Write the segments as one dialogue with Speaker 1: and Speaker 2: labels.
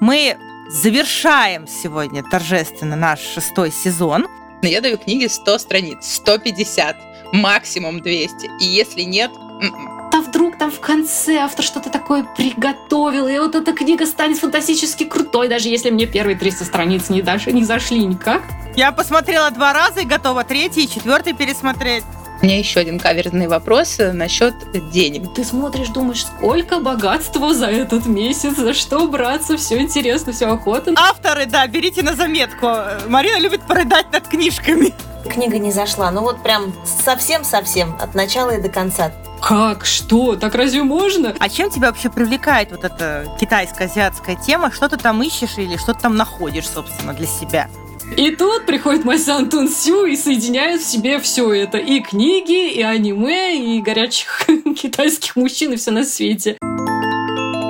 Speaker 1: Мы завершаем сегодня торжественно наш шестой сезон.
Speaker 2: Но я даю книге 100 страниц, 150, максимум 200. И если нет, м-м.
Speaker 3: а вдруг там в конце автор что-то такое приготовил, и вот эта книга станет фантастически крутой, даже если мне первые 300 страниц не, даже не зашли никак.
Speaker 1: Я посмотрела два раза и готова третий и четвертый пересмотреть.
Speaker 2: У меня еще один каверзный вопрос э, насчет денег.
Speaker 3: Ты смотришь, думаешь, сколько богатства за этот месяц, за что браться, все интересно, все охота.
Speaker 1: Авторы, да, берите на заметку. Марина любит порыдать над книжками.
Speaker 4: Книга не зашла, ну вот прям совсем-совсем, от начала и до конца.
Speaker 3: Как? Что? Так разве можно?
Speaker 1: А чем тебя вообще привлекает вот эта китайско-азиатская тема? Что ты там ищешь или что ты там находишь, собственно, для себя?
Speaker 3: И тут приходит Майсан Тун Сю и соединяет в себе все это. И книги, и аниме, и горячих китайских мужчин, и все на свете.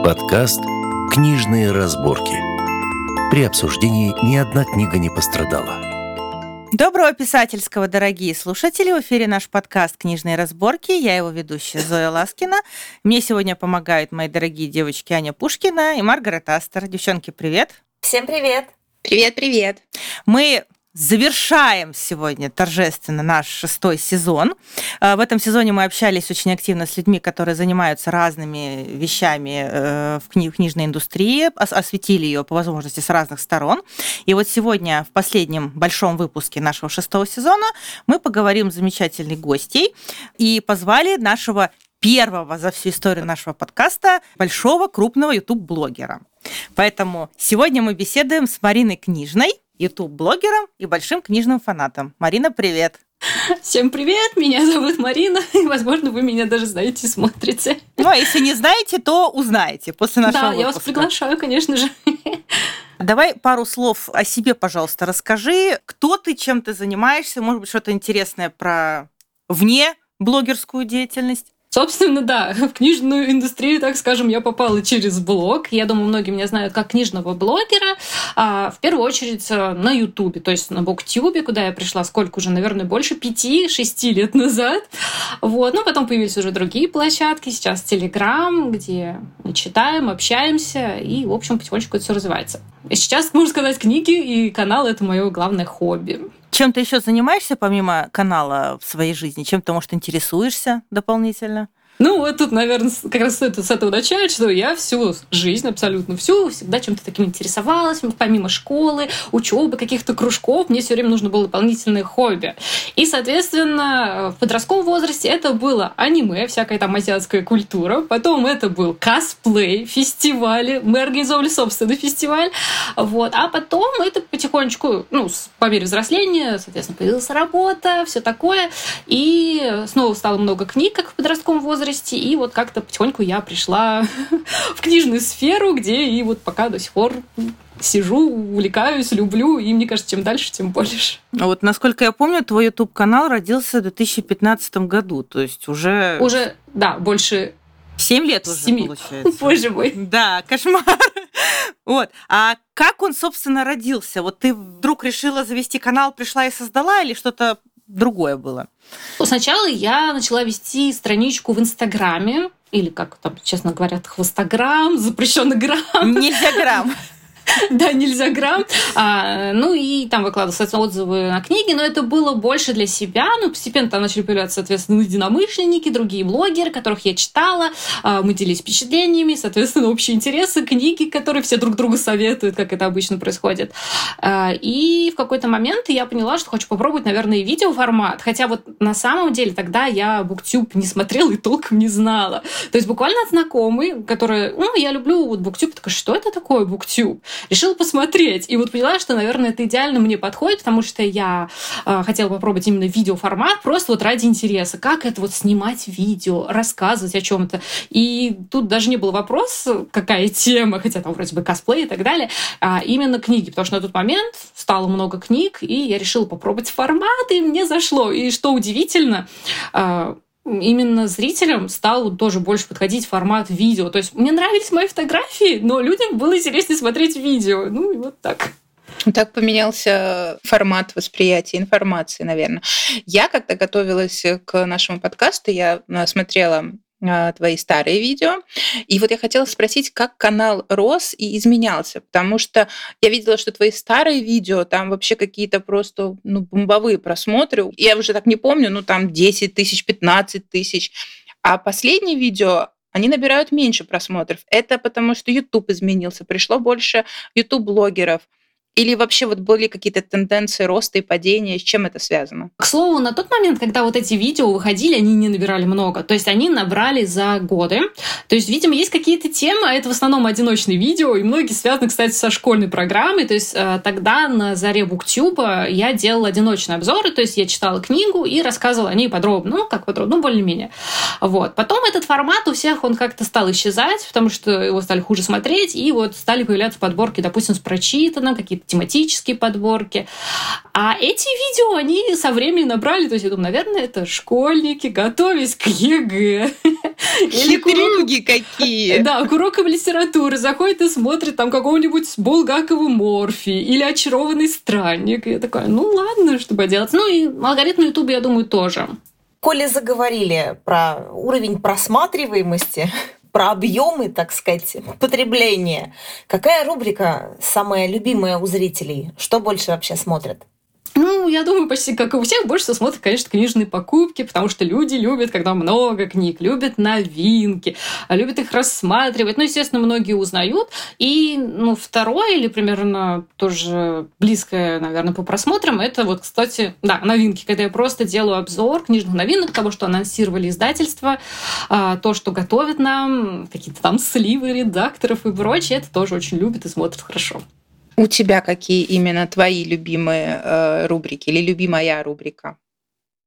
Speaker 5: Подкаст «Книжные разборки». При обсуждении ни одна книга не пострадала.
Speaker 1: Доброго писательского, дорогие слушатели! В эфире наш подкаст «Книжные разборки». Я его ведущая Зоя Ласкина. Мне сегодня помогают мои дорогие девочки Аня Пушкина и Маргарет Астер. Девчонки, привет!
Speaker 4: Всем привет!
Speaker 2: Привет, привет.
Speaker 1: Мы завершаем сегодня торжественно наш шестой сезон. Э, в этом сезоне мы общались очень активно с людьми, которые занимаются разными вещами э, в книжной индустрии, осветили ее по возможности с разных сторон. И вот сегодня в последнем большом выпуске нашего шестого сезона мы поговорим с замечательной гостей и позвали нашего первого за всю историю нашего подкаста большого крупного YouTube-блогера. Поэтому сегодня мы беседуем с Мариной Книжной, YouTube-блогером и большим книжным фанатом. Марина, привет!
Speaker 3: Всем привет, меня зовут Марина, и, возможно, вы меня даже знаете и смотрите.
Speaker 1: Ну, а если не знаете, то узнаете после нашего
Speaker 3: Да,
Speaker 1: выпуска.
Speaker 3: я вас приглашаю, конечно же.
Speaker 1: Давай пару слов о себе, пожалуйста, расскажи. Кто ты, чем ты занимаешься? Может быть, что-то интересное про вне блогерскую деятельность?
Speaker 3: Собственно, да, в книжную индустрию, так скажем, я попала через блог. Я думаю, многие меня знают как книжного блогера. А, в первую очередь э, на Ютубе, то есть на Буктюбе, куда я пришла сколько уже, наверное, больше пяти-шести лет назад. Вот. Ну, потом появились уже другие площадки. Сейчас Телеграм, где мы читаем, общаемся, и, в общем, потихонечку это все развивается. Сейчас, можно сказать, книги и канал — это мое главное хобби.
Speaker 1: Чем ты еще занимаешься помимо канала в своей жизни? Чем ты, может, интересуешься дополнительно?
Speaker 3: Ну, вот тут, наверное, как раз с этого начать, что я всю жизнь, абсолютно всю, всегда чем-то таким интересовалась, помимо школы, учебы, каких-то кружков, мне все время нужно было дополнительное хобби. И, соответственно, в подростковом возрасте это было аниме, всякая там азиатская культура, потом это был косплей, фестивали, мы организовали собственный фестиваль, вот, а потом это потихонечку, ну, по мере взросления, соответственно, появилась работа, все такое, и снова стало много книг, как в подростковом возрасте, возрасте, и вот как-то потихоньку я пришла в книжную сферу, где и вот пока до сих пор сижу, увлекаюсь, люблю, и мне кажется, чем дальше, тем больше.
Speaker 1: А вот, насколько я помню, твой YouTube-канал родился в 2015 году, то есть уже...
Speaker 3: Уже, да, больше...
Speaker 1: Семь лет уже,
Speaker 3: Семи.
Speaker 1: получается.
Speaker 3: Боже мой.
Speaker 1: Да, кошмар. Вот. А как он, собственно, родился? Вот ты вдруг решила завести канал, пришла и создала, или что-то другое было?
Speaker 3: Ну, Сначала я начала вести страничку в Инстаграме, или как там, честно говорят, хвостограмм, запрещенный грамм.
Speaker 1: Нельзя грамм.
Speaker 3: Да, нельзя грамм. А, ну и там выкладывал, соответственно, отзывы на книги, но это было больше для себя. Ну, постепенно там начали появляться, соответственно, единомышленники, другие блогеры, которых я читала. А, мы делились впечатлениями, соответственно, общие интересы, книги, которые все друг другу советуют, как это обычно происходит. А, и в какой-то момент я поняла, что хочу попробовать, наверное, и видеоформат. Хотя вот на самом деле тогда я Буктюб не смотрела и толком не знала. То есть буквально от знакомой, которая, ну, я люблю вот Буктюб, такая, что это такое Буктюб? Решила посмотреть. И вот поняла, что, наверное, это идеально мне подходит, потому что я э, хотела попробовать именно видеоформат, просто вот ради интереса. Как это вот снимать видео, рассказывать о чем-то. И тут даже не был вопрос, какая тема, хотя там вроде бы косплей и так далее, а именно книги, потому что на тот момент стало много книг, и я решила попробовать формат, и мне зашло. И что удивительно, э, именно зрителям стал тоже больше подходить формат видео. То есть мне нравились мои фотографии, но людям было интереснее смотреть видео. Ну и вот так.
Speaker 2: Так поменялся формат восприятия информации, наверное. Я, когда готовилась к нашему подкасту, я э, смотрела твои старые видео. И вот я хотела спросить, как канал рос и изменялся, потому что я видела, что твои старые видео, там вообще какие-то просто ну, бомбовые просмотры. Я уже так не помню, ну там 10 тысяч, 15 тысяч. А последние видео, они набирают меньше просмотров. Это потому, что YouTube изменился, пришло больше YouTube-блогеров – или вообще вот были какие-то тенденции роста и падения? С чем это связано?
Speaker 3: К слову, на тот момент, когда вот эти видео выходили, они не набирали много. То есть они набрали за годы. То есть, видимо, есть какие-то темы, а это в основном одиночные видео, и многие связаны, кстати, со школьной программой. То есть э, тогда на заре Буктюба я делала одиночные обзоры, то есть я читала книгу и рассказывала о ней подробно. Ну, как подробно, ну, более-менее. Вот. Потом этот формат у всех, он как-то стал исчезать, потому что его стали хуже смотреть, и вот стали появляться подборки, допустим, с прочитанным, какие-то тематические подборки. А эти видео, они со временем набрали, то есть я думаю, наверное, это школьники, готовясь к ЕГЭ.
Speaker 2: Хитрюги какие!
Speaker 3: Да, к урокам литературы заходит и смотрит там какого-нибудь Булгакова Морфий или Очарованный странник. И я такая, ну ладно, что поделать. Ну и алгоритм Ютуба, я думаю, тоже.
Speaker 4: Коли заговорили про уровень просматриваемости, про объемы, так сказать, потребления. Какая рубрика самая любимая у зрителей? Что больше вообще смотрят?
Speaker 3: Ну, я думаю, почти как и у всех, больше всего смотрят, конечно, книжные покупки, потому что люди любят, когда много книг, любят новинки, любят их рассматривать. Ну, естественно, многие узнают. И, ну, второе, или примерно тоже близкое, наверное, по просмотрам, это вот, кстати, да, новинки, когда я просто делаю обзор книжных новинок, того, что анонсировали издательства, а, то, что готовят нам, какие-то там сливы редакторов и прочее, это тоже очень любят и смотрят хорошо.
Speaker 2: У тебя какие именно твои любимые э, рубрики или любимая рубрика?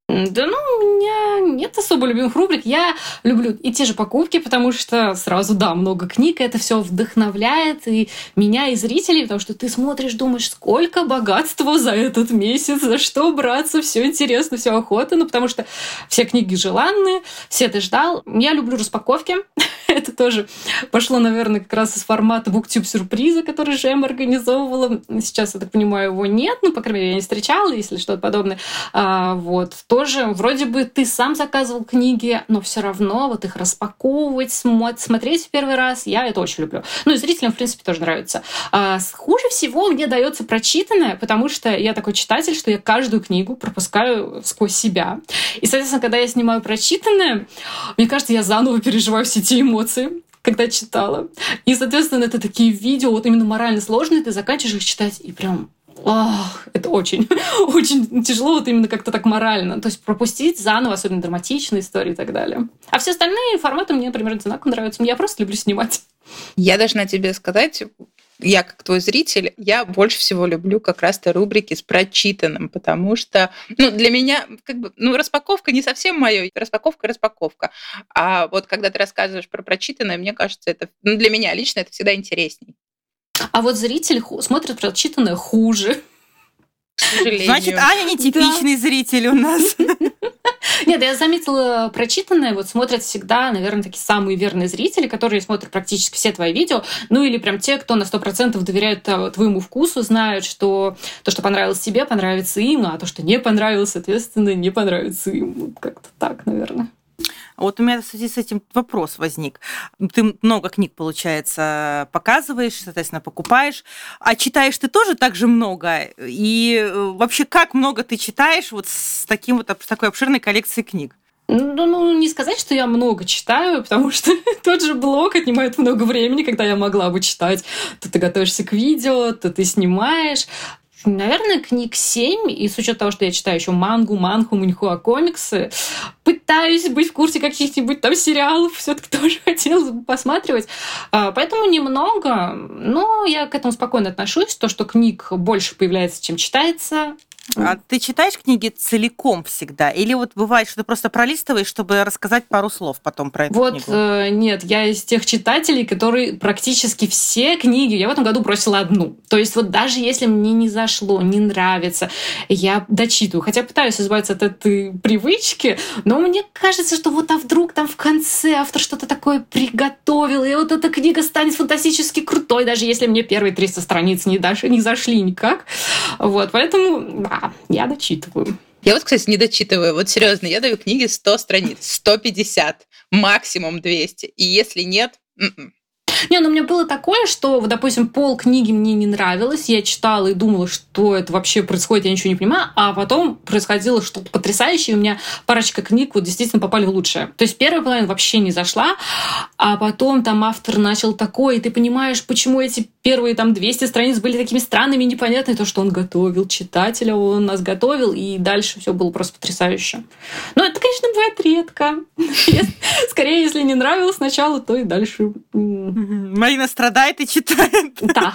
Speaker 3: Да ну, у меня нет особо любимых рубрик. Я люблю и те же покупки, потому что сразу, да, много книг, это все вдохновляет и меня, и зрителей, потому что ты смотришь, думаешь, сколько богатства за этот месяц, за что браться, все интересно, все охота, ну, потому что все книги желанные, все ты ждал. Я люблю распаковки. это тоже пошло, наверное, как раз из формата буктюб сюрприза, который Жем организовывала. Сейчас, я так понимаю, его нет, ну, по крайней мере, я не встречала, если что-то подобное. А, вот, тоже вроде бы ты сам заказывал книги, но все равно вот их распаковывать, смотреть в первый раз, я это очень люблю. Ну и зрителям, в принципе, тоже нравится. А, хуже всего мне дается прочитанное, потому что я такой читатель, что я каждую книгу пропускаю сквозь себя. И, соответственно, когда я снимаю прочитанное, мне кажется, я заново переживаю все те эмоции, когда читала. И, соответственно, это такие видео, вот именно морально сложные, ты заканчиваешь их читать, и прям Ох, это очень, очень тяжело вот именно как-то так морально. То есть пропустить заново, особенно драматичные истории и так далее. А все остальные форматы мне, например, одинаково нравятся. Я просто люблю снимать.
Speaker 2: Я должна тебе сказать, я как твой зритель, я больше всего люблю как раз-то рубрики с прочитанным, потому что, ну, для меня, как бы, ну, распаковка не совсем мое, распаковка, распаковка. А вот когда ты рассказываешь про прочитанное, мне кажется, это, ну, для меня лично это всегда интересней.
Speaker 3: А вот зритель смотрит прочитанное хуже.
Speaker 1: Значит, Аня не типичный да. зритель у нас.
Speaker 3: Нет, я заметила прочитанное, вот смотрят всегда, наверное, такие самые верные зрители, которые смотрят практически все твои видео, ну или прям те, кто на 100% доверяют э, твоему вкусу, знают, что то, что понравилось тебе, понравится им, а то, что не понравилось, соответственно, не понравится им. Как-то так, наверное.
Speaker 1: Вот у меня в связи с этим вопрос возник. Ты много книг, получается, показываешь, соответственно, покупаешь. А читаешь ты тоже так же много? И э, вообще, как много ты читаешь вот с, таким вот, с такой обширной коллекцией книг?
Speaker 3: Ну, ну, не сказать, что я много читаю, потому что тот же блог отнимает много времени, когда я могла бы читать. То ты готовишься к видео, то ты снимаешь. Наверное, книг 7, и с учетом того, что я читаю еще мангу, манху, муньхуа комиксы, пытаюсь быть в курсе каких-нибудь там сериалов, все-таки тоже хотелось бы посматривать. А, поэтому немного, но я к этому спокойно отношусь. То, что книг больше появляется, чем читается,
Speaker 1: а ты читаешь книги целиком всегда? Или вот бывает, что ты просто пролистываешь, чтобы рассказать пару слов потом про эту
Speaker 3: вот,
Speaker 1: книгу?
Speaker 3: Вот, э, нет, я из тех читателей, которые практически все книги, я в этом году бросила одну. То есть вот даже если мне не зашло, не нравится, я дочитываю. Хотя пытаюсь избавиться от этой привычки, но мне кажется, что вот а вдруг там в конце автор что-то такое приготовил, и вот эта книга станет фантастически крутой, даже если мне первые 300 страниц не, дашь, не зашли никак. Вот, поэтому да, я дочитываю.
Speaker 2: Я вот, кстати, не дочитываю. Вот серьезно, я даю книге 100 страниц, 150, максимум 200. И если нет, м-м.
Speaker 3: Не, ну у меня было такое, что, допустим, пол книги мне не нравилось, я читала и думала, что это вообще происходит, я ничего не понимаю, а потом происходило что-то потрясающее, и у меня парочка книг вот действительно попали в лучшее. То есть первая половина вообще не зашла, а потом там автор начал такое, и ты понимаешь, почему эти первые там 200 страниц были такими странными, непонятными, то, что он готовил читателя, он нас готовил, и дальше все было просто потрясающе. Но это, конечно, бывает редко. Скорее, если не нравилось сначала, то и дальше
Speaker 1: Марина страдает и читает.
Speaker 3: Да.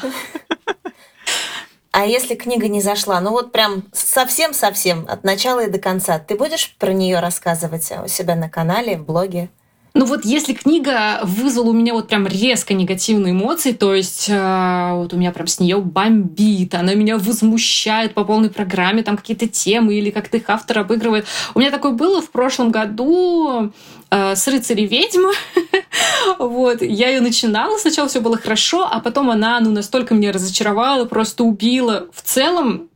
Speaker 4: А если книга не зашла, ну вот прям совсем-совсем от начала и до конца, ты будешь про нее рассказывать у себя на канале, в блоге?
Speaker 3: Ну вот если книга вызвала у меня вот прям резко негативные эмоции, то есть э, вот у меня прям с нее бомбит, она меня возмущает по полной программе, там какие-то темы или как-то их автор обыгрывает. У меня такое было в прошлом году э, с «Рыцари ведьмы». Вот, я ее начинала, сначала все было хорошо, а потом она ну настолько меня разочаровала, просто убила. В целом,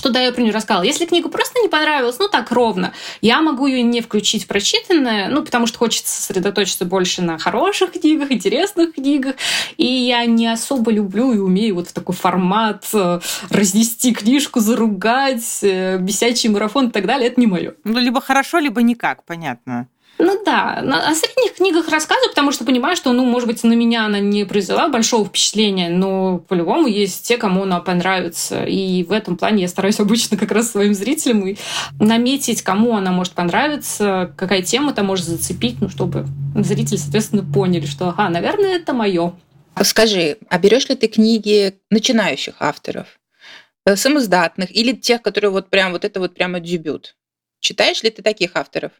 Speaker 3: что да, я про нее рассказала. Если книга просто не понравилась, ну так ровно, я могу ее не включить в прочитанное, ну потому что хочется сосредоточиться больше на хороших книгах, интересных книгах, и я не особо люблю и умею вот в такой формат э, разнести книжку, заругать, э, бесячий марафон и так далее, это не мое.
Speaker 1: Ну, либо хорошо, либо никак, понятно.
Speaker 3: Ну да, о средних книгах рассказываю, потому что понимаю, что, ну, может быть, на меня она не произвела большого впечатления, но по-любому есть те, кому она понравится. И в этом плане я стараюсь обычно как раз своим зрителям и наметить, кому она может понравиться, какая тема там может зацепить, ну, чтобы зрители, соответственно, поняли, что, ага, наверное, это мое.
Speaker 2: Скажи, а берешь ли ты книги начинающих авторов? Э, самоздатных или тех, которые вот прям вот это вот прямо дебют? Читаешь ли ты таких авторов?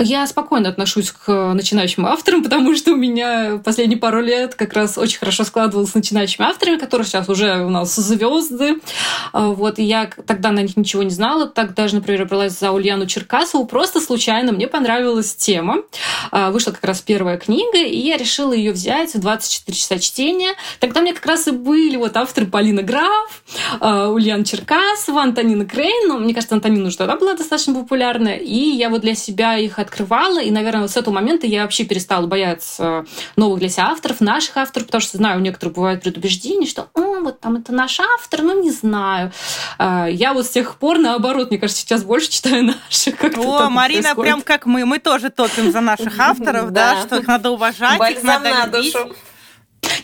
Speaker 3: Я спокойно отношусь к начинающим авторам, потому что у меня последние пару лет как раз очень хорошо складывалось с начинающими авторами, которые сейчас уже у нас звезды. А, вот, и я тогда на них ничего не знала. Так даже, например, бралась за Ульяну Черкасову. Просто случайно мне понравилась тема. А, вышла как раз первая книга, и я решила ее взять в 24 часа чтения. Тогда мне как раз и были вот авторы Полина Граф, а, Ульяна Черкасова, Антонина Крейн. Ну, мне кажется, Антонина уже тогда была достаточно популярна популярны, и я вот для себя их открывала, и, наверное, вот с этого момента я вообще перестала бояться новых для себя авторов, наших авторов, потому что знаю, у некоторых бывают предубеждения, что О, вот там это наш автор, ну не знаю. А, я вот с тех пор, наоборот, мне кажется, сейчас больше читаю наших.
Speaker 1: О, Марина происходит. прям как мы, мы тоже топим за наших авторов, да, что их надо уважать, их надо любить.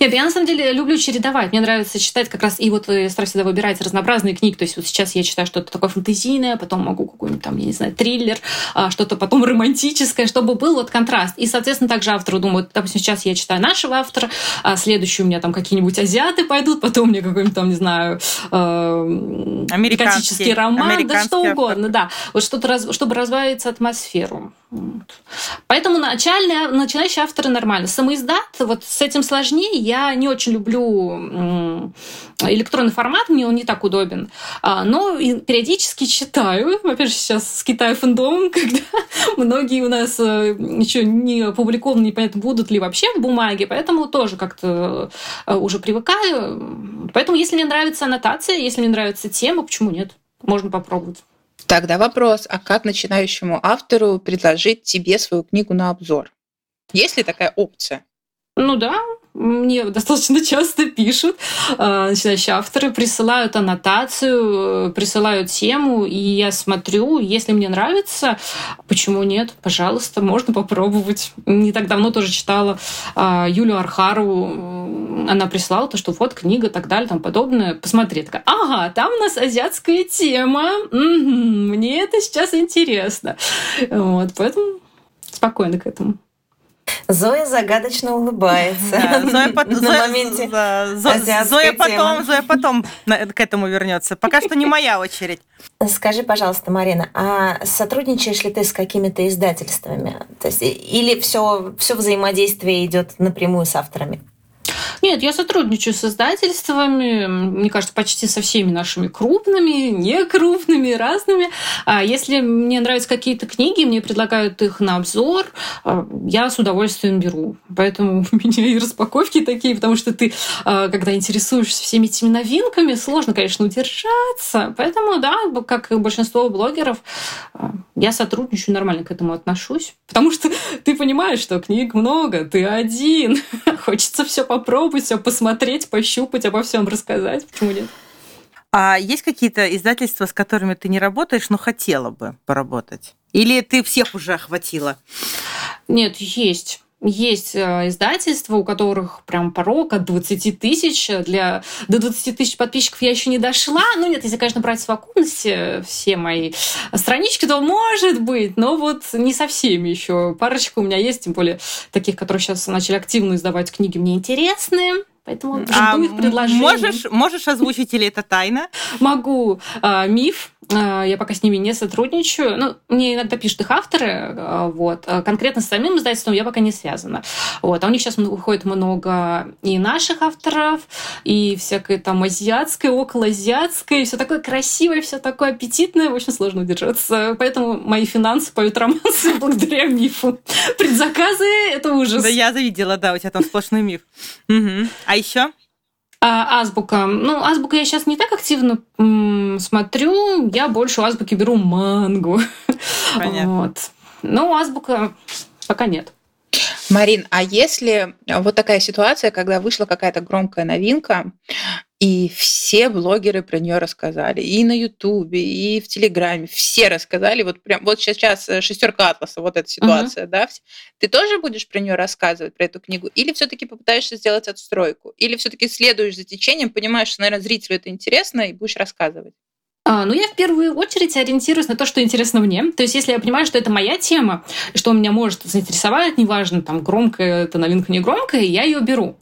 Speaker 3: Нет, я на самом деле люблю чередовать. Мне нравится читать как раз, и вот я стараюсь всегда выбирать разнообразные книги. То есть вот сейчас я читаю что-то такое фантазийное, потом могу какой-нибудь там, я не знаю, триллер, а, что-то потом романтическое, чтобы был вот контраст. И, соответственно, также автору думают, допустим, сейчас я читаю нашего автора, а следующий у меня там какие-нибудь азиаты пойдут, потом мне какой-нибудь там, не знаю, э,
Speaker 1: американский
Speaker 3: роман, да что угодно, да. Вот что-то, чтобы разбавить атмосферу. Поэтому начальные, начинающие авторы нормально. Самоиздат, вот с этим сложнее. Я не очень люблю электронный формат, мне он не так удобен. А, но периодически читаю. Во-первых, сейчас с Китая фэндомом, когда многие у нас э, еще не опубликованы, непонятно, будут ли вообще в бумаге, поэтому тоже как-то э, уже привыкаю. Поэтому, если мне нравится аннотация, если мне нравится тема, почему нет? Можно попробовать.
Speaker 2: Тогда вопрос, а как начинающему автору предложить тебе свою книгу на обзор? Есть ли такая опция?
Speaker 3: Ну да, мне достаточно часто пишут э, начинающие авторы, присылают аннотацию, присылают тему, и я смотрю, если мне нравится, почему нет, пожалуйста, можно попробовать. Не так давно тоже читала э, Юлю Архару, она прислала то, что вот книга, так далее, там подобное. Посмотри, такая, ага, там у нас азиатская тема, мне это сейчас интересно. Вот, поэтому спокойно к этому.
Speaker 4: Зоя загадочно улыбается.
Speaker 1: Да, Зоя, по... на Зоя, моменте Зоя, Зоя потом, Зоя потом к этому вернется. Пока что не моя очередь.
Speaker 4: Скажи, пожалуйста, Марина, а сотрудничаешь ли ты с какими-то издательствами? То есть, или все, все взаимодействие идет напрямую с авторами?
Speaker 3: Нет, я сотрудничаю с издательствами, мне кажется, почти со всеми нашими крупными, некрупными, разными. А если мне нравятся какие-то книги, мне предлагают их на обзор, а, я с удовольствием беру. Поэтому у меня и распаковки такие, потому что ты, а, когда интересуешься всеми этими новинками, сложно, конечно, удержаться. Поэтому, да, как и большинство блогеров, а, я сотрудничаю, нормально к этому отношусь. Потому что ты понимаешь, что книг много, ты один. Хочется все попробовать, все посмотреть, пощупать, обо всем рассказать. Почему нет?
Speaker 1: А есть какие-то издательства, с которыми ты не работаешь, но хотела бы поработать? Или ты всех уже охватила?
Speaker 3: Нет, есть. Есть э, издательства, у которых прям порог от 20 тысяч. Для, до 20 тысяч подписчиков я еще не дошла. Ну нет, если, конечно, брать в совокупности все мои странички, то может быть, но вот не со всеми еще. Парочка у меня есть, тем более таких, которые сейчас начали активно издавать книги, мне интересные. Поэтому жду а их предложений.
Speaker 1: Можешь, можешь озвучить или это тайна?
Speaker 3: Могу. А, миф. А, я пока с ними не сотрудничаю. Ну, мне иногда пишут их авторы. А, вот. А конкретно с самим издательством я пока не связана. Вот. А у них сейчас выходит много и наших авторов, и всякое там азиатское, околоазиатское, и все такое красивое, все такое аппетитное. Очень сложно удержаться. Поэтому мои финансы поют романсы благодаря мифу. Предзаказы — это ужас.
Speaker 1: Да я завидела, да, у тебя там сплошной миф. Угу. А еще?
Speaker 3: А, азбука. Ну, азбука я сейчас не так активно м, смотрю. Я больше у азбуки беру мангу. Понятно. Вот. Но азбука пока нет.
Speaker 2: Марин, а если вот такая ситуация, когда вышла какая-то громкая новинка, и все блогеры про нее рассказали. И на Ютубе, и в Телеграме. Все рассказали. Вот прям вот сейчас э, шестерка атласа, вот эта ситуация, uh-huh. да. Ты тоже будешь про нее рассказывать, про эту книгу? Или все-таки попытаешься сделать отстройку? Или все-таки следуешь за течением, понимаешь, что, наверное, зрителю это интересно, и будешь рассказывать?
Speaker 3: А, ну, я в первую очередь ориентируюсь на то, что интересно мне. То есть, если я понимаю, что это моя тема, что меня может заинтересовать, неважно, там, громкая это новинка, не громкая, я ее беру.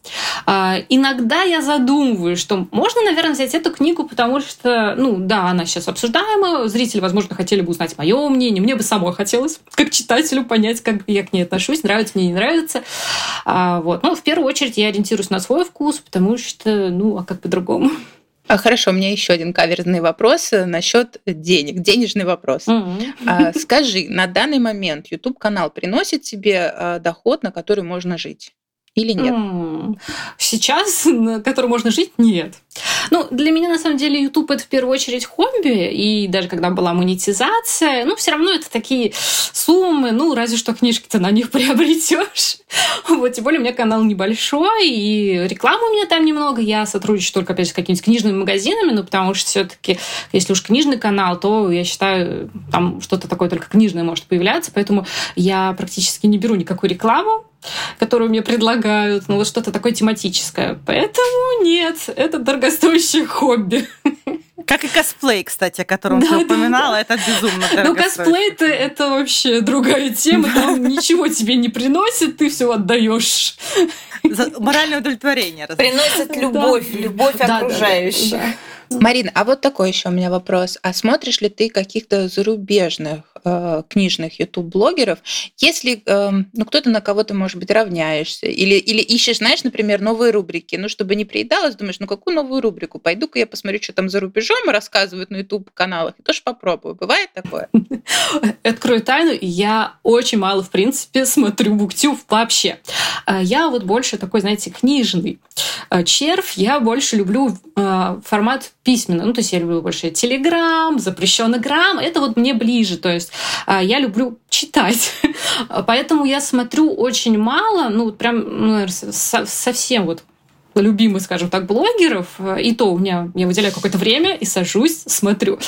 Speaker 3: А, иногда я задумываюсь, что можно, наверное, взять эту книгу, потому что, ну, да, она сейчас обсуждаема, зрители, возможно, хотели бы узнать мое мнение, мне бы самой хотелось, как читателю, понять, как я к ней отношусь, нравится мне, не нравится. А, вот. Но в первую очередь я ориентируюсь на свой вкус, потому что, ну, а как по-другому?
Speaker 2: А хорошо, у меня еще один каверзный вопрос э, насчет денег, денежный вопрос. Mm-hmm. Скажи, на данный момент YouTube канал приносит тебе а, доход, на который можно жить? Или нет?
Speaker 3: Сейчас, на который можно жить, нет. Ну, для меня, на самом деле, YouTube это в первую очередь хобби, и даже когда была монетизация, ну, все равно это такие суммы, ну, разве что книжки ты на них приобретешь. Вот, тем более у меня канал небольшой, и рекламы у меня там немного, я сотрудничаю только, опять же, с какими-то книжными магазинами, ну, потому что все таки если уж книжный канал, то, я считаю, там что-то такое только книжное может появляться, поэтому я практически не беру никакую рекламу, которую мне предлагают, ну вот что-то такое тематическое. Поэтому нет, это дорогостоящее хобби.
Speaker 1: Как и косплей, кстати, о котором да, ты упоминала, да. это безумно
Speaker 3: Ну, косплей это, это вообще другая тема, там ничего тебе не приносит, ты все отдаешь.
Speaker 1: Моральное удовлетворение.
Speaker 4: Приносит любовь, любовь окружающих.
Speaker 2: Марина, а вот такой еще у меня вопрос. А смотришь ли ты каких-то зарубежных э, книжных YouTube-блогеров, если э, ну, кто-то на кого-то, может быть, равняешься, или, или ищешь, знаешь, например, новые рубрики, ну, чтобы не приедалось, думаешь, ну, какую новую рубрику? Пойду-ка я посмотрю, что там за рубежом рассказывают на YouTube-каналах, и тоже попробую. Бывает такое?
Speaker 3: Открою тайну, я очень мало, в принципе, смотрю буктюб вообще. Э, я вот больше такой, знаете, книжный э, червь, я больше люблю э, формат письменно. Ну, то есть я люблю больше Телеграм, запрещенный грамм. Это вот мне ближе. То есть я люблю читать. Поэтому я смотрю очень мало, ну, прям ну, совсем вот любимых, скажем так, блогеров, и то у меня я выделяю какое-то время и сажусь, смотрю.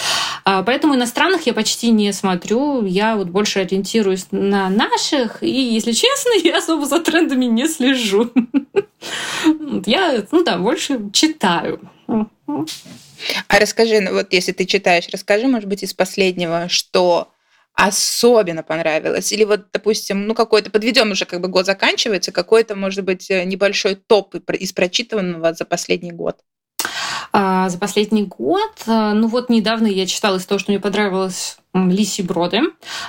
Speaker 3: А, поэтому иностранных я почти не смотрю, я вот больше ориентируюсь на наших, и, если честно, я особо за трендами не слежу. Я, ну да, больше читаю.
Speaker 2: А расскажи, ну вот если ты читаешь, расскажи, может быть, из последнего, что особенно понравилось? Или вот, допустим, ну какой-то, подведем уже, как бы год заканчивается, какой-то, может быть, э, небольшой топ из прочитанного за последний год?
Speaker 3: А, за последний год, э, ну вот недавно я читала из того, что мне понравилось Лиси Броды,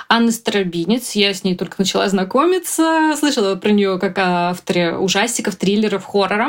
Speaker 3: Анны Старобинец. Я с ней только начала знакомиться. Слышала про нее как о авторе ужастиков, триллеров, хоррора.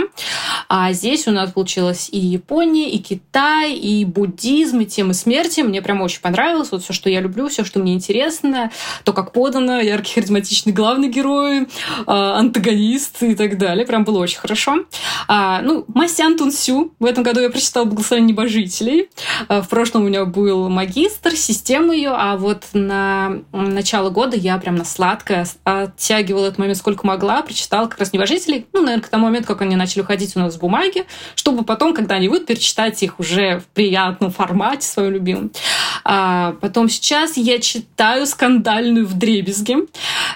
Speaker 3: А здесь у нас получилось и Япония, и Китай, и буддизм, и темы смерти. Мне прям очень понравилось. Вот все, что я люблю, все, что мне интересно, то, как подано, яркий, харизматичный главный герой, а, антагонист и так далее. Прям было очень хорошо. А, ну, Масян Тунсю. В этом году я прочитала «Благословение небожителей». А, в прошлом у меня был магистр, система ее, а вот на начало года я прям на сладкое оттягивала этот момент сколько могла, прочитала как раз «Небожителей», ну, наверное, к тому моменту, как они начали уходить у нас с бумаги, чтобы потом, когда они выйдут, перечитать их уже в приятном формате, своем любимом. А потом сейчас я читаю «Скандальную в дребезге»,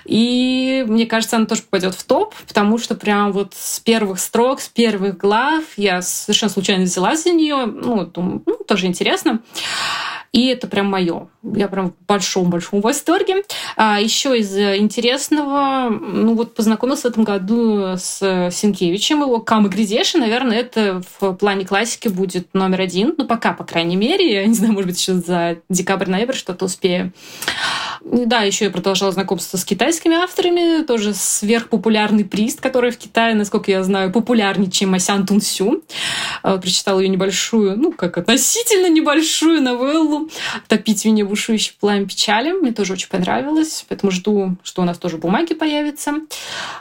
Speaker 3: и мне кажется, она тоже попадет в топ, потому что прям вот с первых строк, с первых глав я совершенно случайно взялась за нее, ну, думаю, ну, тоже интересно. И это прям мое. Я прям в большом-большом восторге. А еще из интересного, ну вот познакомился в этом году с Синкевичем. Его Кам и Грязеши, наверное, это в плане классики будет номер один. Ну, пока, по крайней мере. Я не знаю, может быть, еще за декабрь-ноябрь что-то успею. Да, еще я продолжала знакомство с китайскими авторами. Тоже сверхпопулярный прист, который в Китае, насколько я знаю, популярнее, чем Масян Тунсю. А, прочитала ее небольшую, ну, как относительно небольшую новеллу «Топить меня бушующий пламя печали». Мне тоже очень понравилось, поэтому жду, что у нас тоже бумаги появятся.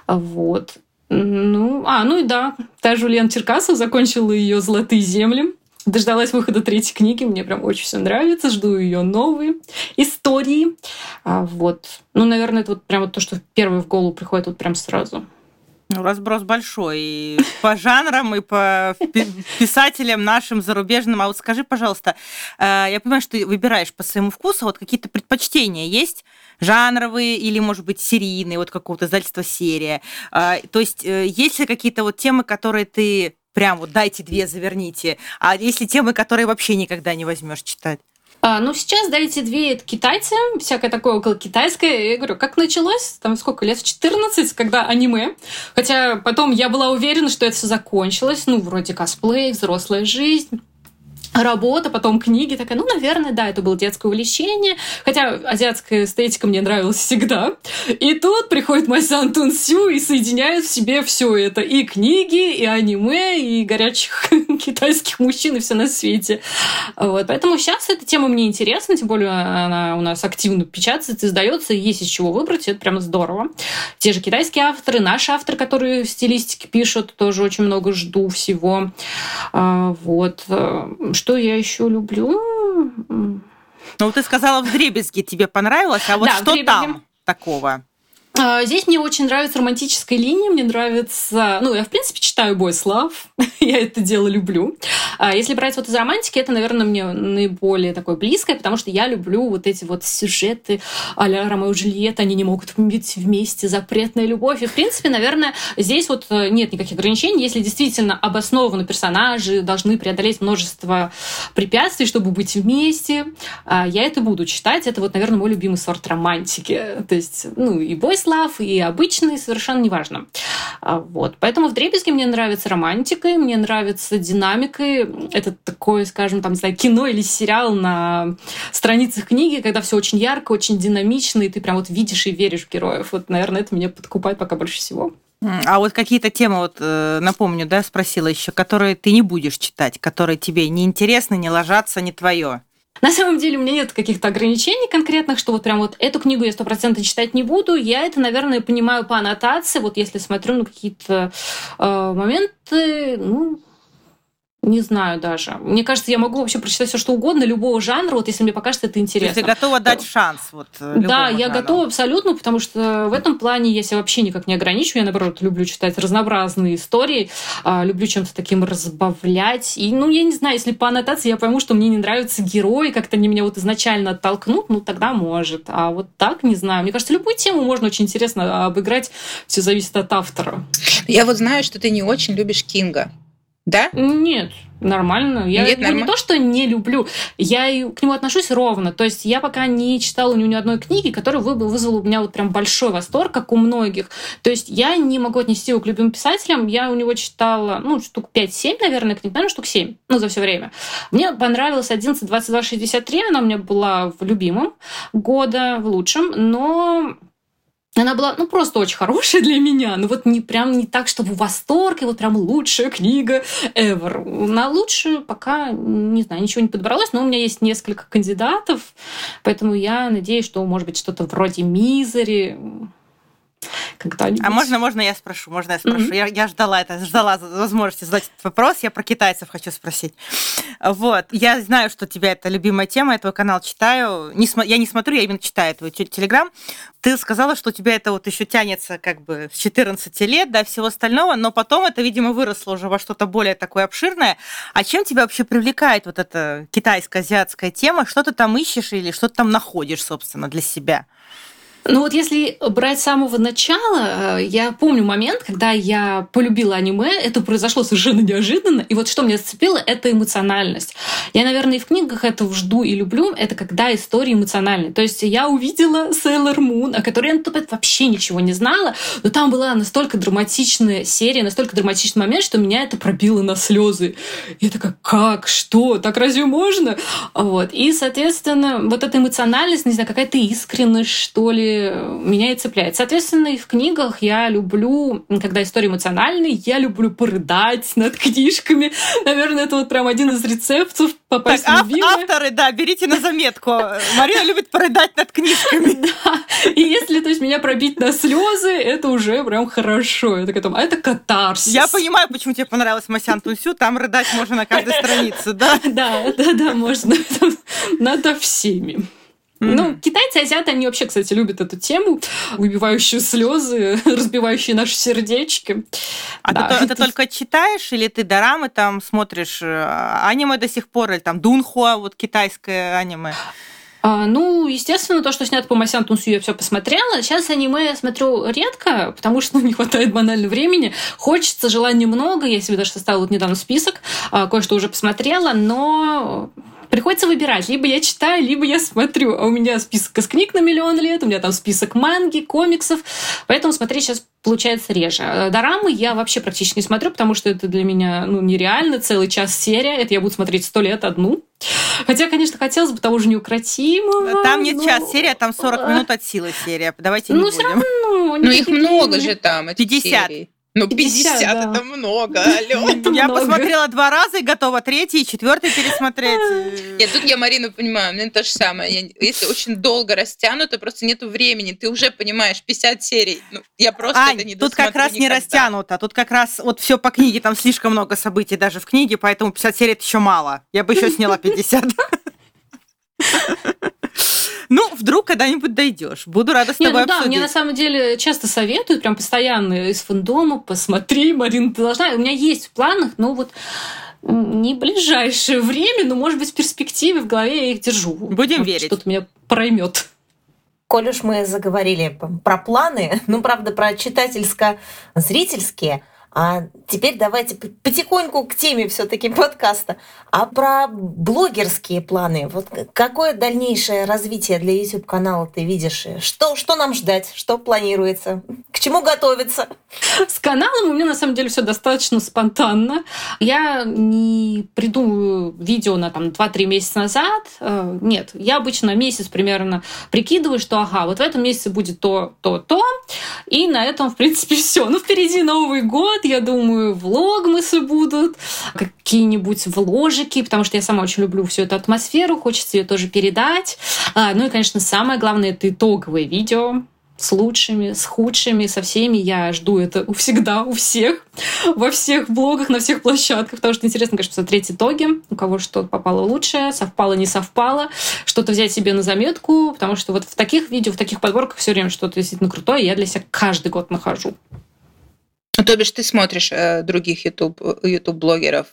Speaker 3: Вот. Ну, а, ну и да, та же Ульяна Черкасова закончила ее «Золотые земли». Дождалась выхода третьей книги, мне прям очень все нравится, жду ее новые истории. А, вот. Ну, наверное, это вот прям вот то, что первое в голову приходит вот прям сразу.
Speaker 1: Ну, разброс большой и по жанрам, и по писателям нашим зарубежным. А вот скажи, пожалуйста, э, я понимаю, что ты выбираешь по своему вкусу, вот какие-то предпочтения есть? Жанровые или, может быть, серийные, вот какого-то издательства серия? А, то есть э, есть ли какие-то вот темы, которые ты прям вот дайте две, заверните, а если темы, которые вообще никогда не возьмешь читать?
Speaker 3: А, ну, сейчас, да, эти две это китайцы, всякое такое около китайское. Я говорю, как началось? Там сколько, лет в 14, когда аниме. Хотя потом я была уверена, что это все закончилось. Ну, вроде косплей, взрослая жизнь работа, потом книги, такая, ну, наверное, да, это было детское увлечение, хотя азиатская эстетика мне нравилась всегда. И тут приходит Майсан Тун Сю и соединяет в себе все это, и книги, и аниме, и горячих китайских мужчин, и все на свете. Вот, поэтому сейчас эта тема мне интересна, тем более она у нас активно печатается, издается, есть из чего выбрать, и это прямо здорово. Те же китайские авторы, наши авторы, которые в стилистике пишут, тоже очень много жду всего. А, вот что я еще люблю?
Speaker 1: Ну, ты сказала, в дребезге тебе понравилось, а вот да, что там такого?
Speaker 3: А, здесь мне очень нравится романтическая линия, мне нравится... Ну, я, в принципе, читаю Boys Love, я это дело люблю. А если брать вот из романтики, это, наверное, мне наиболее такое близкое, потому что я люблю вот эти вот сюжеты а-ля Ромео и Джульетта, они не могут быть вместе, запретная любовь. И, в принципе, наверное, здесь вот э, нет никаких ограничений. Если действительно обоснованно персонажи должны преодолеть множество препятствий, чтобы быть вместе, а, я это буду читать. Это вот, наверное, мой любимый сорт романтики. То есть, ну, и Boys Love, и обычный, совершенно неважно. А, вот. Поэтому в Дребезге мне нравится романтикой, мне нравится динамикой. Это такое, скажем, там, не знаю, кино или сериал на страницах книги, когда все очень ярко, очень динамично, и ты прям вот видишь и веришь в героев. Вот, наверное, это меня подкупает пока больше всего.
Speaker 1: А вот какие-то темы, вот э, напомню, да, спросила еще, которые ты не будешь читать, которые тебе не интересны, не ложатся, не твое.
Speaker 3: На самом деле у меня нет каких-то ограничений конкретных, что вот прям вот эту книгу я стопроцентно читать не буду. Я это, наверное, понимаю по аннотации. Вот если смотрю на какие-то э, моменты, ну, не знаю даже. Мне кажется, я могу вообще прочитать все, что угодно, любого жанра, вот если мне покажется это интересно.
Speaker 1: То есть ты готова дать шанс вот
Speaker 3: э, Да, я жанру. готова абсолютно, потому что в этом плане я себя вообще никак не ограничиваю. Я, наоборот, люблю читать разнообразные истории, а, люблю чем-то таким разбавлять. И, ну, я не знаю, если по аннотации я пойму, что мне не нравятся герои, как-то они меня вот изначально оттолкнут, ну, тогда может. А вот так, не знаю. Мне кажется, любую тему можно очень интересно обыграть. Все зависит от автора.
Speaker 2: Я вот знаю, что ты не очень любишь Кинга. Да?
Speaker 3: Нет, нормально. Я
Speaker 2: Нет,
Speaker 3: его
Speaker 2: норма-
Speaker 3: не то, что не люблю, я к нему отношусь ровно. То есть я пока не читала у него ни одной книги, которая вы- вызвала у меня вот прям большой восторг, как у многих. То есть я не могу отнести его к любимым писателям. Я у него читала, ну, штук 5-7, наверное, книг, наверное, штук 7, ну, за все время. Мне понравилась 11, 22, 63, она у меня была в любимом года, в лучшем, но она была, ну, просто очень хорошая для меня. Ну, вот не прям не так, чтобы восторг, и вот прям лучшая книга ever. На лучшую пока, не знаю, ничего не подобралось, но у меня есть несколько кандидатов, поэтому я надеюсь, что, может быть, что-то вроде Мизери когда-нибудь.
Speaker 1: А можно, можно я спрошу? Можно я спрошу?
Speaker 3: Мгм.
Speaker 1: Я, я ждала это, ждала возможности задать этот вопрос. Я про китайцев хочу спросить. Вот. Я знаю, что у тебя это любимая тема, я твой канал читаю. Не смо- я не смотрю, я именно читаю твой те- телеграм. Ты сказала, что у тебя это вот еще тянется как бы с 14 лет, да, всего остального, но потом это, видимо, выросло уже во что-то более такое обширное. А чем тебя вообще привлекает вот эта китайско-азиатская тема? Что ты там ищешь или что ты там находишь, собственно, для себя?
Speaker 3: Ну вот если брать с самого начала, э, я помню момент, когда я полюбила аниме, это произошло совершенно неожиданно, и вот что меня зацепило, это эмоциональность. Я, наверное, и в книгах этого жду и люблю, это когда истории эмоциональные. То есть я увидела Sailor Moon, о которой я на тот момент вообще ничего не знала, но там была настолько драматичная серия, настолько драматичный момент, что меня это пробило на слезы. Я такая, как, что, так разве можно? Вот. И, соответственно, вот эта эмоциональность, не знаю, какая-то искренность, что ли, меня и цепляет. Соответственно, и в книгах я люблю, когда история эмоциональная, я люблю порыдать над книжками. Наверное, это вот прям один из рецептов
Speaker 1: Так,
Speaker 3: попасть в
Speaker 1: ав-
Speaker 3: любимое.
Speaker 1: авторы, да, берите на заметку. Марина любит порыдать над книжками.
Speaker 3: И если, то есть, меня пробить на слезы, это уже прям хорошо. Это, потом, а это катарсис.
Speaker 1: Я понимаю, почему тебе понравилась Масян Тунсю. Там рыдать можно на каждой странице, да?
Speaker 3: Да, да, да, можно. Надо всеми. Ну, китайцы, азиаты, они вообще, кстати, любят эту тему, выбивающую слезы, разбивающие наши сердечки.
Speaker 1: А
Speaker 3: Да.
Speaker 1: ты, это только читаешь или ты дорамы там смотришь э, аниме до сих пор, или там Дунхуа, вот китайское аниме?
Speaker 3: А, ну, естественно, то, что снято по Масян Тунсу, я все посмотрела. Сейчас аниме я смотрю редко, потому что ну, не хватает банально времени. Хочется, желаний много. Я себе даже составила вот недавно список, а, кое-что уже посмотрела, но приходится выбирать. Либо я читаю, либо я смотрю. А у меня список из книг на миллион лет, у меня там список манги, комиксов. Поэтому смотреть сейчас получается реже. А Дорамы я вообще практически не смотрю, потому что это для меня ну, нереально. Целый час серия. Это я буду смотреть сто лет одну. Хотя, конечно, хотелось бы того же неукротимого.
Speaker 1: Там нет
Speaker 3: но-
Speaker 1: час серия, там 40 минут от силы серия. Давайте не
Speaker 3: Ну,
Speaker 1: будем.
Speaker 3: все равно.
Speaker 2: Ну, их много же там, этих
Speaker 1: 50.
Speaker 2: серий. Ну, 50,
Speaker 3: 50, да.
Speaker 2: это много, алло.
Speaker 3: Это
Speaker 1: Я
Speaker 3: много.
Speaker 1: посмотрела два раза и готова третий и четвертый пересмотреть.
Speaker 2: Нет, тут я Марину понимаю, мне то же самое. Я- если очень долго растянуто, просто нету времени. Ты уже понимаешь 50 серий. Ну, я просто это не
Speaker 1: Ань, тут как раз не растянуто. Тут как раз вот все по книге, там слишком много событий даже в книге, поэтому 50 серий это еще мало. Я бы еще сняла 50. Ну, вдруг когда-нибудь дойдешь. Буду рада с
Speaker 3: Не,
Speaker 1: тобой
Speaker 3: ну да, мне на самом деле часто советуют, прям постоянно из фандома, посмотри, Марина, ты должна. У меня есть в планах, но вот не ближайшее время, но, может быть, в перспективе в голове я их держу.
Speaker 1: Будем
Speaker 3: Может,
Speaker 1: верить.
Speaker 3: Что-то меня проймет.
Speaker 4: Коль уж мы заговорили про планы, ну, правда, про читательско-зрительские, а теперь давайте потихоньку к теме все-таки подкаста. А про блогерские планы. Вот какое дальнейшее развитие для YouTube-канала ты видишь? Что, что нам ждать? Что планируется? К чему готовиться?
Speaker 3: С каналом у меня на самом деле все достаточно спонтанно. Я не придумываю видео на там 2-3 месяца назад. Э, Нет, я обычно месяц примерно прикидываю, что ага, вот в этом месяце будет то, то, то. И на этом, в принципе, все. Ну, впереди Новый год, я думаю, влогмасы будут, какие-нибудь вложики, потому что я сама очень люблю всю эту атмосферу, хочется ее тоже передать. А, Ну и, конечно, самое главное, это итоговые видео с лучшими, с худшими, со всеми. Я жду это всегда, у всех, во всех блогах, на всех площадках, потому что интересно, конечно, посмотреть итоги, у кого что попало лучше, совпало, не совпало, что-то взять себе на заметку, потому что вот в таких видео, в таких подборках все время что-то действительно крутое, я для себя каждый год нахожу.
Speaker 2: Ну, то бишь ты смотришь э, других YouTube, YouTube-блогеров.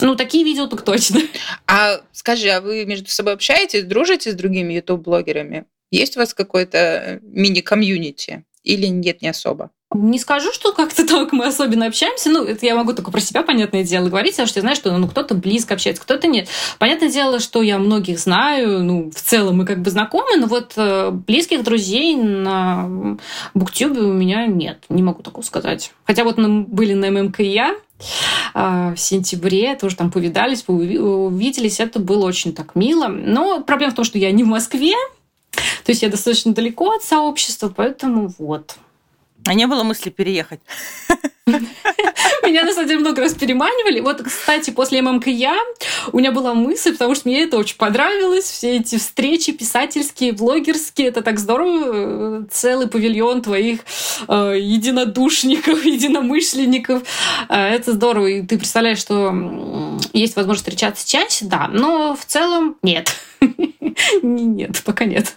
Speaker 3: Ну, такие видео так точно.
Speaker 2: А скажи, а вы между собой общаетесь, дружите с другими YouTube-блогерами? Есть у вас какое-то мини-комьюнити? или нет, не особо?
Speaker 3: Не скажу, что как-то так мы особенно общаемся. Ну, это я могу только про себя, понятное дело, говорить, потому что я знаю, что ну, кто-то близко общается, кто-то нет. Понятное дело, что я многих знаю, ну, в целом мы как бы знакомы, но вот э, близких друзей на Буктюбе у меня нет, не могу такого сказать. Хотя вот мы были на ММКИА, в сентябре, тоже там повидались, увиделись, это было очень так мило. Но проблема в том, что я не в Москве, то есть я достаточно далеко от сообщества, поэтому вот.
Speaker 1: А не было мысли переехать?
Speaker 3: Меня, на самом деле, много раз переманивали. Вот, кстати, после ММКЯ у меня была мысль, потому что мне это очень понравилось. Все эти встречи писательские, блогерские. Это так здорово. Целый павильон твоих э, единодушников, единомышленников. Э, это здорово. И ты представляешь, что есть возможность встречаться чаще, да. Но в целом нет. Нет, пока нет.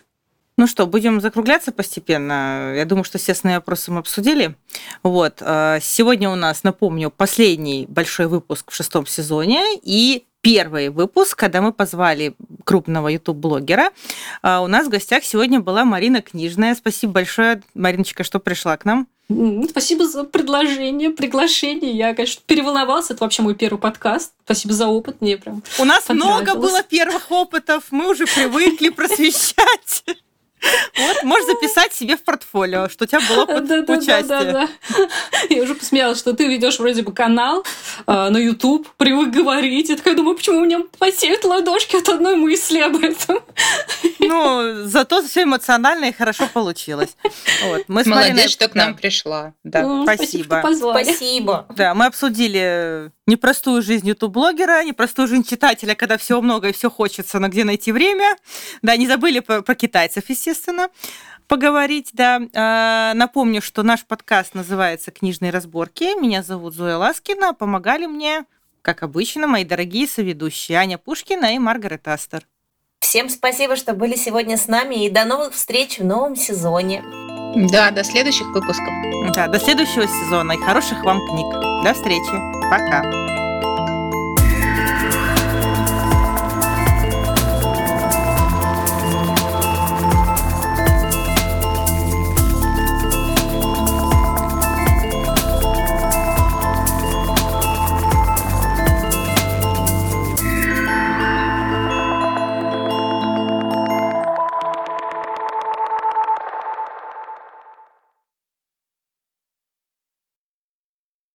Speaker 1: Ну что, будем закругляться постепенно. Я думаю, что все основные вопросы мы обсудили. Вот. Э, сегодня у нас, напомню, последний большой выпуск в шестом сезоне и первый выпуск, когда мы позвали крупного YouTube-блогера. Э, у нас в гостях сегодня была Марина Книжная. Спасибо большое, Мариночка, что пришла к нам.
Speaker 3: Спасибо за предложение, приглашение. Я, конечно, переволновался. Это вообще мой первый подкаст. Спасибо за опыт. Мне прям
Speaker 1: У нас много было первых опытов. Мы уже привыкли просвещать. Вот, можешь записать себе в портфолио, что у тебя было опыт да, участия. Да, да, да.
Speaker 3: Я уже посмеялась, что ты ведешь вроде бы канал э, на YouTube, привык говорить. Я такая думаю, почему у меня потеют ладошки от одной мысли об этом.
Speaker 1: Ну, зато все эмоционально и хорошо получилось.
Speaker 2: Вот. Мы Молодец, Мариной... что к нам да. пришла. Да.
Speaker 1: Ну, спасибо.
Speaker 4: Спасибо. спасибо.
Speaker 1: Да, мы обсудили непростую жизнь ютуб-блогера, непростую жизнь читателя, когда всего много и все хочется, но где найти время. Да, не забыли про, про китайцев, естественно, поговорить, да. А, напомню, что наш подкаст называется «Книжные разборки». Меня зовут Зоя Ласкина. Помогали мне, как обычно, мои дорогие соведущие Аня Пушкина и Маргарет Астер.
Speaker 4: Всем спасибо, что были сегодня с нами, и до новых встреч в новом сезоне.
Speaker 2: Да, до следующих выпусков.
Speaker 1: Да, до следующего сезона и хороших вам книг. До встречи. Пока.